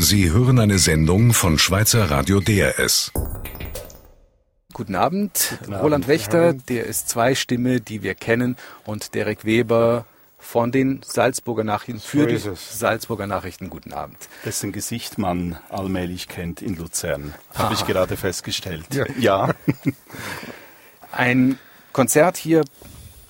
Sie hören eine Sendung von Schweizer Radio DRS. Guten Abend, Guten Abend Roland Wächter, der ist zwei Stimme, die wir kennen, und Derek Weber von den Salzburger Nachrichten für die Salzburger Nachrichten. Guten Abend. Dessen Gesicht man allmählich kennt in Luzern, habe ich gerade festgestellt. Ja. ja. Ein Konzert hier,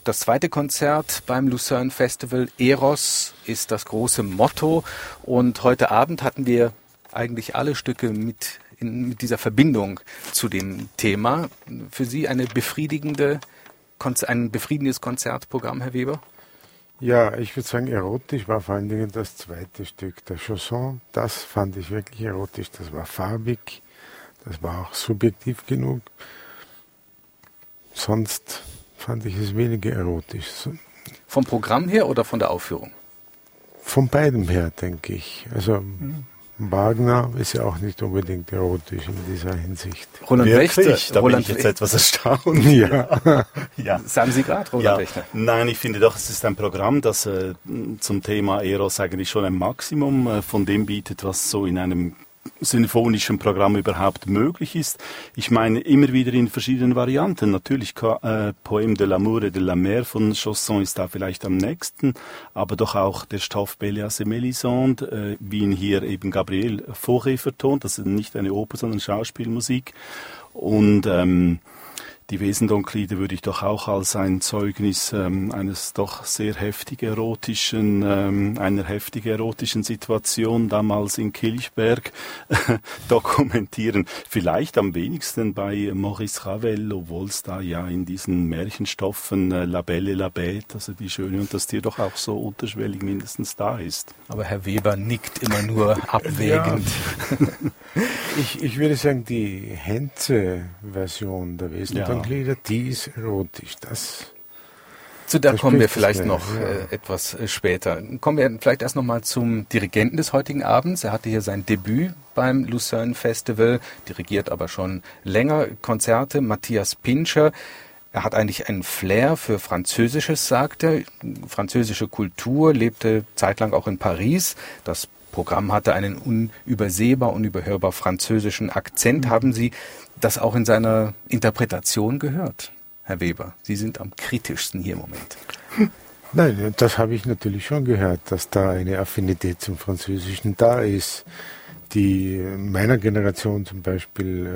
das zweite Konzert beim Lucerne Festival. Eros ist das große Motto. Und heute Abend hatten wir eigentlich alle Stücke mit, in, mit dieser Verbindung zu dem Thema. Für Sie eine befriedigende, ein befriedigendes Konzertprogramm, Herr Weber? Ja, ich würde sagen, erotisch war vor allen Dingen das zweite Stück, der Chanson. Das fand ich wirklich erotisch. Das war farbig, das war auch subjektiv genug. Sonst fand ich es weniger erotisch. Vom Programm her oder von der Aufführung? Von beidem her, denke ich. Also mhm. Wagner ist ja auch nicht unbedingt erotisch in dieser Hinsicht. Roland Wächter, da Roland bin ich jetzt etwas erstaunt. Ja. ja. Sagen Sie gerade, Roland ja. Wächter? Nein, ich finde doch, es ist ein Programm, das äh, zum Thema Eros eigentlich schon ein Maximum äh, von dem bietet, was so in einem sinfonischen Programm überhaupt möglich ist. Ich meine, immer wieder in verschiedenen Varianten. Natürlich, äh, Poème de l'amour et de la mer von Chausson ist da vielleicht am nächsten, aber doch auch der Stoff Bélias et Mélisande, äh, wie ihn hier eben Gabriel Fauré vertont. Das ist nicht eine Oper, sondern Schauspielmusik. Und ähm, die Wesendonklide würde ich doch auch als ein Zeugnis ähm, eines doch sehr heftig erotischen, ähm, einer heftig erotischen Situation damals in Kilchberg dokumentieren. Vielleicht am wenigsten bei Maurice Ravel, obwohl es da ja in diesen Märchenstoffen äh, La Belle La Bête, also die Schöne und das Tier doch auch so unterschwellig mindestens da ist. Aber Herr Weber nickt immer nur abwägend. Ja. ich, ich würde sagen, die Henze-Version der Wesendonklide Augenlider, die ist erotisch. Das zu der kommen wir vielleicht noch ja. äh, etwas äh, später. Kommen wir vielleicht erst nochmal zum Dirigenten des heutigen Abends. Er hatte hier sein Debüt beim Lucerne Festival, dirigiert aber schon länger Konzerte. Matthias Pinscher. Er hat eigentlich einen Flair für Französisches, sagt er. Französische Kultur, lebte zeitlang auch in Paris. Das Programm hatte einen unübersehbar, unüberhörbar französischen Akzent. Mhm. Haben Sie das auch in seiner Interpretation gehört, Herr Weber? Sie sind am kritischsten hier im Moment. Nein, das habe ich natürlich schon gehört, dass da eine Affinität zum Französischen da ist, die meiner Generation zum Beispiel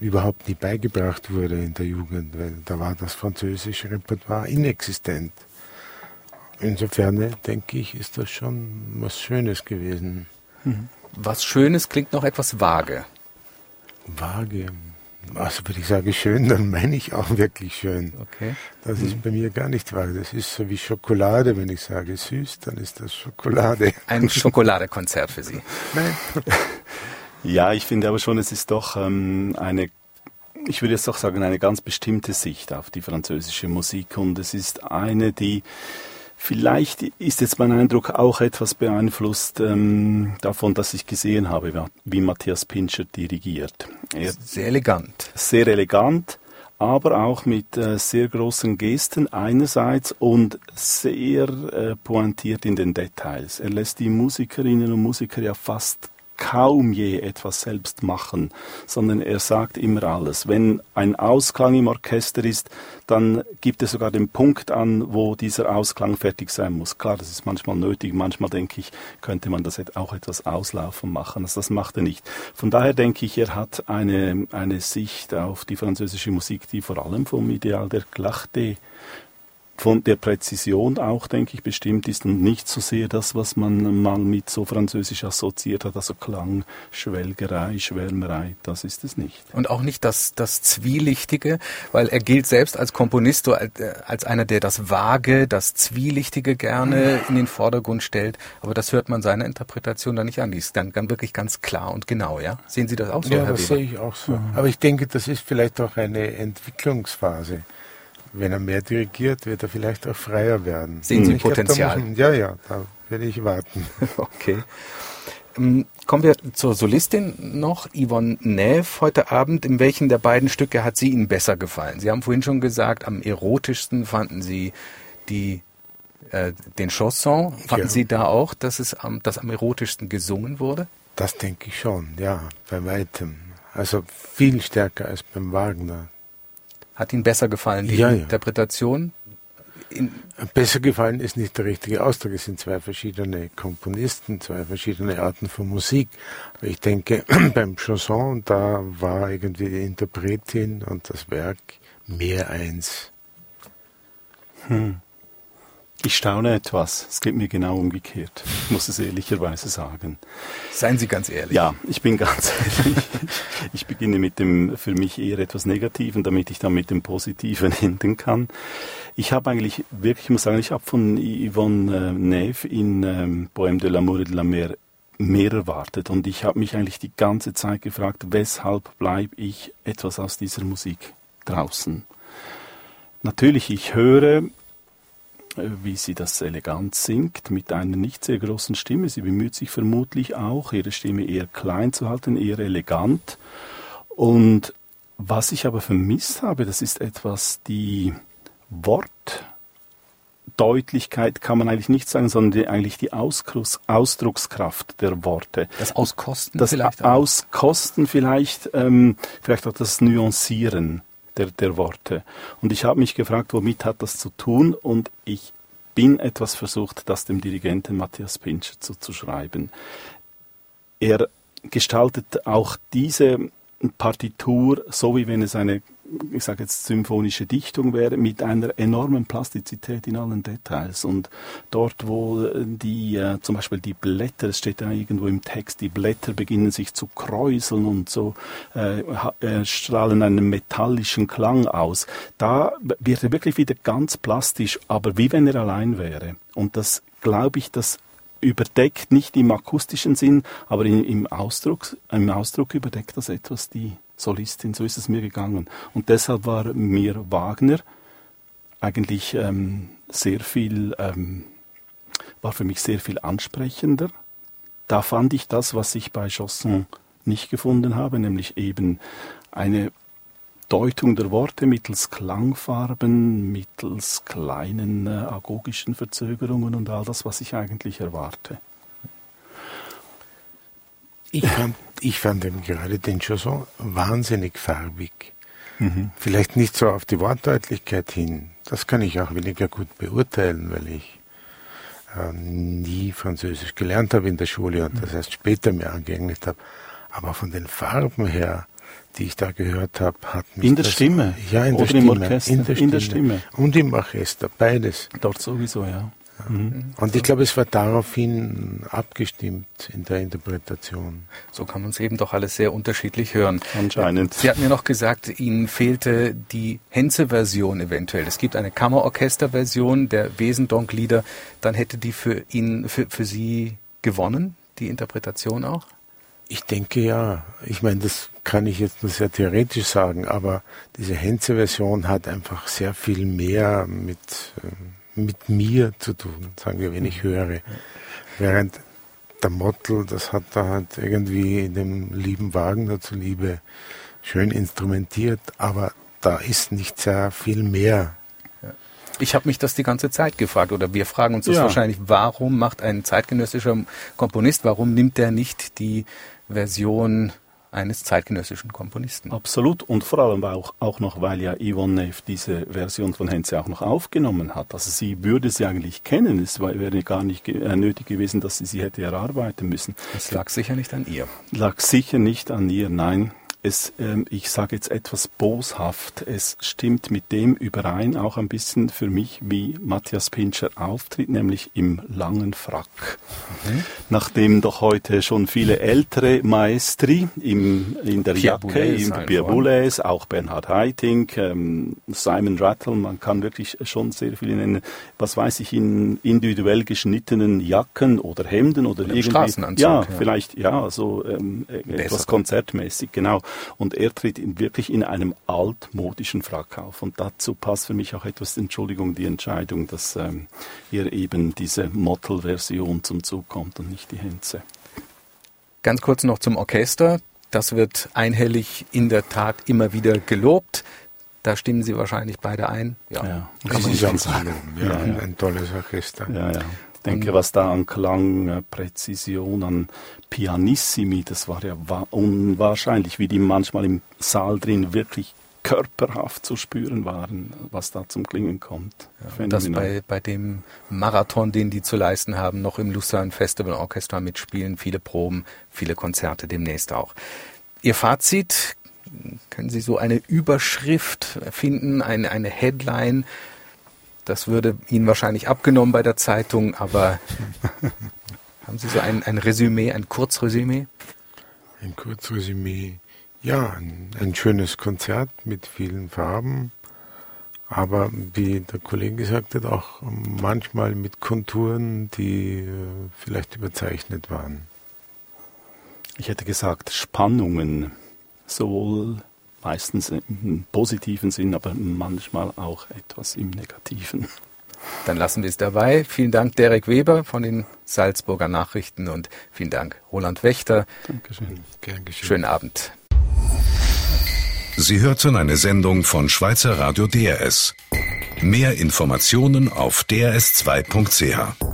äh, überhaupt nie beigebracht wurde in der Jugend, weil da war das französische Repertoire inexistent. Insofern denke ich, ist das schon was Schönes gewesen. Mhm. Was Schönes klingt noch etwas vage. Vage. Also wenn ich sage schön, dann meine ich auch wirklich schön. Okay. Das mhm. ist bei mir gar nicht wahr. Das ist so wie Schokolade. Wenn ich sage süß, dann ist das Schokolade. Ein Schokoladekonzert für Sie. Nein. Ja, ich finde aber schon, es ist doch ähm, eine ich würde jetzt doch sagen, eine ganz bestimmte Sicht auf die französische Musik und es ist eine, die Vielleicht ist jetzt mein Eindruck auch etwas beeinflusst ähm, davon, dass ich gesehen habe, wie Matthias Pinscher dirigiert. Er sehr elegant. Sehr elegant, aber auch mit äh, sehr großen Gesten einerseits und sehr äh, pointiert in den Details. Er lässt die Musikerinnen und Musiker ja fast kaum je etwas selbst machen, sondern er sagt immer alles. Wenn ein Ausklang im Orchester ist, dann gibt er sogar den Punkt an, wo dieser Ausklang fertig sein muss. Klar, das ist manchmal nötig, manchmal denke ich, könnte man das auch etwas auslaufen machen. Also das macht er nicht. Von daher denke ich, er hat eine, eine Sicht auf die französische Musik, die vor allem vom Ideal der Clarté von der Präzision auch, denke ich, bestimmt ist und nicht so sehr das, was man mal mit so französisch assoziiert hat, also Klang, Schwelgerei, Schwärmerei, das ist es nicht. Und auch nicht das, das Zwielichtige, weil er gilt selbst als Komponist so als, äh, als einer, der das Vage, das Zwielichtige gerne in den Vordergrund stellt, aber das hört man seiner Interpretation dann nicht an, die ist dann, dann wirklich ganz klar und genau, ja? Sehen Sie das auch so, ja, Herr das Weber? sehe ich auch so. Aber ich denke, das ist vielleicht auch eine Entwicklungsphase wenn er mehr dirigiert, wird er vielleicht auch freier werden. Sehen Sie Potenzial? Glaub, ja, ja, da werde ich warten. okay. Ähm, kommen wir zur Solistin noch, Yvonne Neff heute Abend. In welchen der beiden Stücke hat sie Ihnen besser gefallen? Sie haben vorhin schon gesagt, am erotischsten fanden Sie die, äh, den Chanson. Fanden ja. Sie da auch, dass es am, dass am erotischsten gesungen wurde? Das denke ich schon, ja, bei weitem. Also viel stärker als beim Wagner. Hat Ihnen besser gefallen, die ja, Interpretation? In besser gefallen ist nicht der richtige Ausdruck. Es sind zwei verschiedene Komponisten, zwei verschiedene Arten von Musik. Aber ich denke, beim Chanson, da war irgendwie die Interpretin und das Werk mehr eins. Hm. Ich staune etwas. Es geht mir genau umgekehrt. Ich muss es ehrlicherweise sagen. Seien Sie ganz ehrlich. Ja, ich bin ganz ehrlich. Ich beginne mit dem für mich eher etwas Negativen, damit ich dann mit dem Positiven enden kann. Ich habe eigentlich wirklich, ich muss sagen, ich habe von Yvonne äh, Neve in ähm, Poème de l'amour et de la mer mehr erwartet. Und ich habe mich eigentlich die ganze Zeit gefragt, weshalb bleibe ich etwas aus dieser Musik draußen? Natürlich, ich höre wie sie das elegant singt, mit einer nicht sehr großen Stimme. Sie bemüht sich vermutlich auch, ihre Stimme eher klein zu halten, eher elegant. Und was ich aber vermisst habe, das ist etwas die Wortdeutlichkeit kann man eigentlich nicht sagen, sondern die, eigentlich die Ausdruckskraft der Worte. Das Auskosten das vielleicht? Auch. Auskosten vielleicht, ähm, vielleicht auch das Nuancieren der, der Worte. Und ich habe mich gefragt, womit hat das zu tun? Und ich bin etwas versucht, das dem Dirigenten Matthias Pinscher zuzuschreiben. Er gestaltet auch diese Partitur so, wie wenn es eine ich sage jetzt symphonische Dichtung wäre, mit einer enormen Plastizität in allen Details. Und dort, wo die, äh, zum Beispiel die Blätter, es steht ja irgendwo im Text, die Blätter beginnen sich zu kräuseln und so äh, äh, strahlen einen metallischen Klang aus. Da wird er wirklich wieder ganz plastisch, aber wie wenn er allein wäre. Und das glaube ich, das überdeckt nicht im akustischen Sinn, aber in, im, Ausdruck, im Ausdruck überdeckt das etwas die Solistin. So ist es mir gegangen. Und deshalb war mir Wagner eigentlich ähm, sehr viel, ähm, war für mich sehr viel ansprechender. Da fand ich das, was ich bei Chausson nicht gefunden habe, nämlich eben eine Deutung der Worte mittels Klangfarben, mittels kleinen äh, agogischen Verzögerungen und all das, was ich eigentlich erwarte. Ich fand, ich fand eben gerade den Chanson wahnsinnig farbig. Mhm. Vielleicht nicht so auf die Wortdeutlichkeit hin. Das kann ich auch weniger gut beurteilen, weil ich äh, nie Französisch gelernt habe in der Schule und das erst später mir angeeignet habe. Aber von den Farben her, die ich da gehört habe, hat mich in der das, Stimme, ja in der Stimme, im Orchester, in der, in der Stimme und im Orchester, beides. Dort sowieso, ja. Mhm. Und ich glaube, es war daraufhin abgestimmt in der Interpretation. So kann man es eben doch alles sehr unterschiedlich hören. Anscheinend. Sie hatten mir noch gesagt, Ihnen fehlte die Henze-Version eventuell. Es gibt eine Kammerorchester-Version der Wesendonk-Lieder. Dann hätte die für ihn, für, für Sie gewonnen, die Interpretation auch? Ich denke ja. Ich meine, das kann ich jetzt nur sehr theoretisch sagen, aber diese Henze-Version hat einfach sehr viel mehr mit ähm, mit mir zu tun, sagen wir, wenn ich höre. Während der Mottel, das hat da halt irgendwie in dem lieben Wagner zuliebe schön instrumentiert, aber da ist nicht sehr viel mehr. Ich habe mich das die ganze Zeit gefragt, oder wir fragen uns das ja. wahrscheinlich, warum macht ein zeitgenössischer Komponist, warum nimmt er nicht die Version eines zeitgenössischen Komponisten. Absolut und vor allem auch, auch noch, weil ja Yvonne Neff diese Version von Henze auch noch aufgenommen hat. Also sie würde sie eigentlich kennen. Es wäre gar nicht äh, nötig gewesen, dass sie sie hätte erarbeiten müssen. Es lag sicher nicht an ihr. Lag sicher nicht an ihr, nein es, ähm, ich sage jetzt etwas boshaft, es stimmt mit dem überein, auch ein bisschen für mich, wie Matthias Pinscher auftritt, nämlich im langen Frack. Mhm. Nachdem doch heute schon viele ältere Maestri im, in der Pierre Jacke, Boulez im Pierre Boulez, auch Bernhard Haitink, ähm, Simon Rattle, man kann wirklich schon sehr viele nennen, was weiß ich, in individuell geschnittenen Jacken oder Hemden oder, oder irgendwie. Ja, ja, vielleicht, ja, so ähm, etwas konzertmäßig, genau. Und er tritt in, wirklich in einem altmodischen Frack auf. Und dazu passt für mich auch etwas, Entschuldigung, die Entscheidung, dass ähm, hier eben diese Mottel-Version zum Zug kommt und nicht die Henze. Ganz kurz noch zum Orchester. Das wird einhellig in der Tat immer wieder gelobt. Da stimmen Sie wahrscheinlich beide ein. Ja, ja kann man nicht sagen. Ja, ja, ein tolles Orchester. Ja, ja. Ich denke, was da an Klang, Präzision, an Pianissimi, das war ja unwahrscheinlich, wie die manchmal im Saal drin wirklich körperhaft zu spüren waren, was da zum Klingen kommt. Ja, das bei, bei dem Marathon, den die zu leisten haben, noch im Lucerne Festival Orchestra mitspielen, viele Proben, viele Konzerte demnächst auch. Ihr Fazit, können Sie so eine Überschrift finden, eine, eine Headline? Das würde Ihnen wahrscheinlich abgenommen bei der Zeitung, aber haben Sie so ein, ein Resümee, ein Kurzresümee? Ein Kurzresümee. Ja, ein, ein schönes Konzert mit vielen Farben, aber wie der Kollege gesagt hat, auch manchmal mit Konturen, die äh, vielleicht überzeichnet waren. Ich hätte gesagt Spannungen, sowohl meistens im positiven Sinn, aber manchmal auch etwas im negativen. Dann lassen wir es dabei. Vielen Dank, Derek Weber von den Salzburger Nachrichten und vielen Dank, Roland Wächter. Dankeschön. Gern geschehen. Schönen Abend. Sie hörten eine Sendung von Schweizer Radio DRS. Mehr Informationen auf drs2.ch.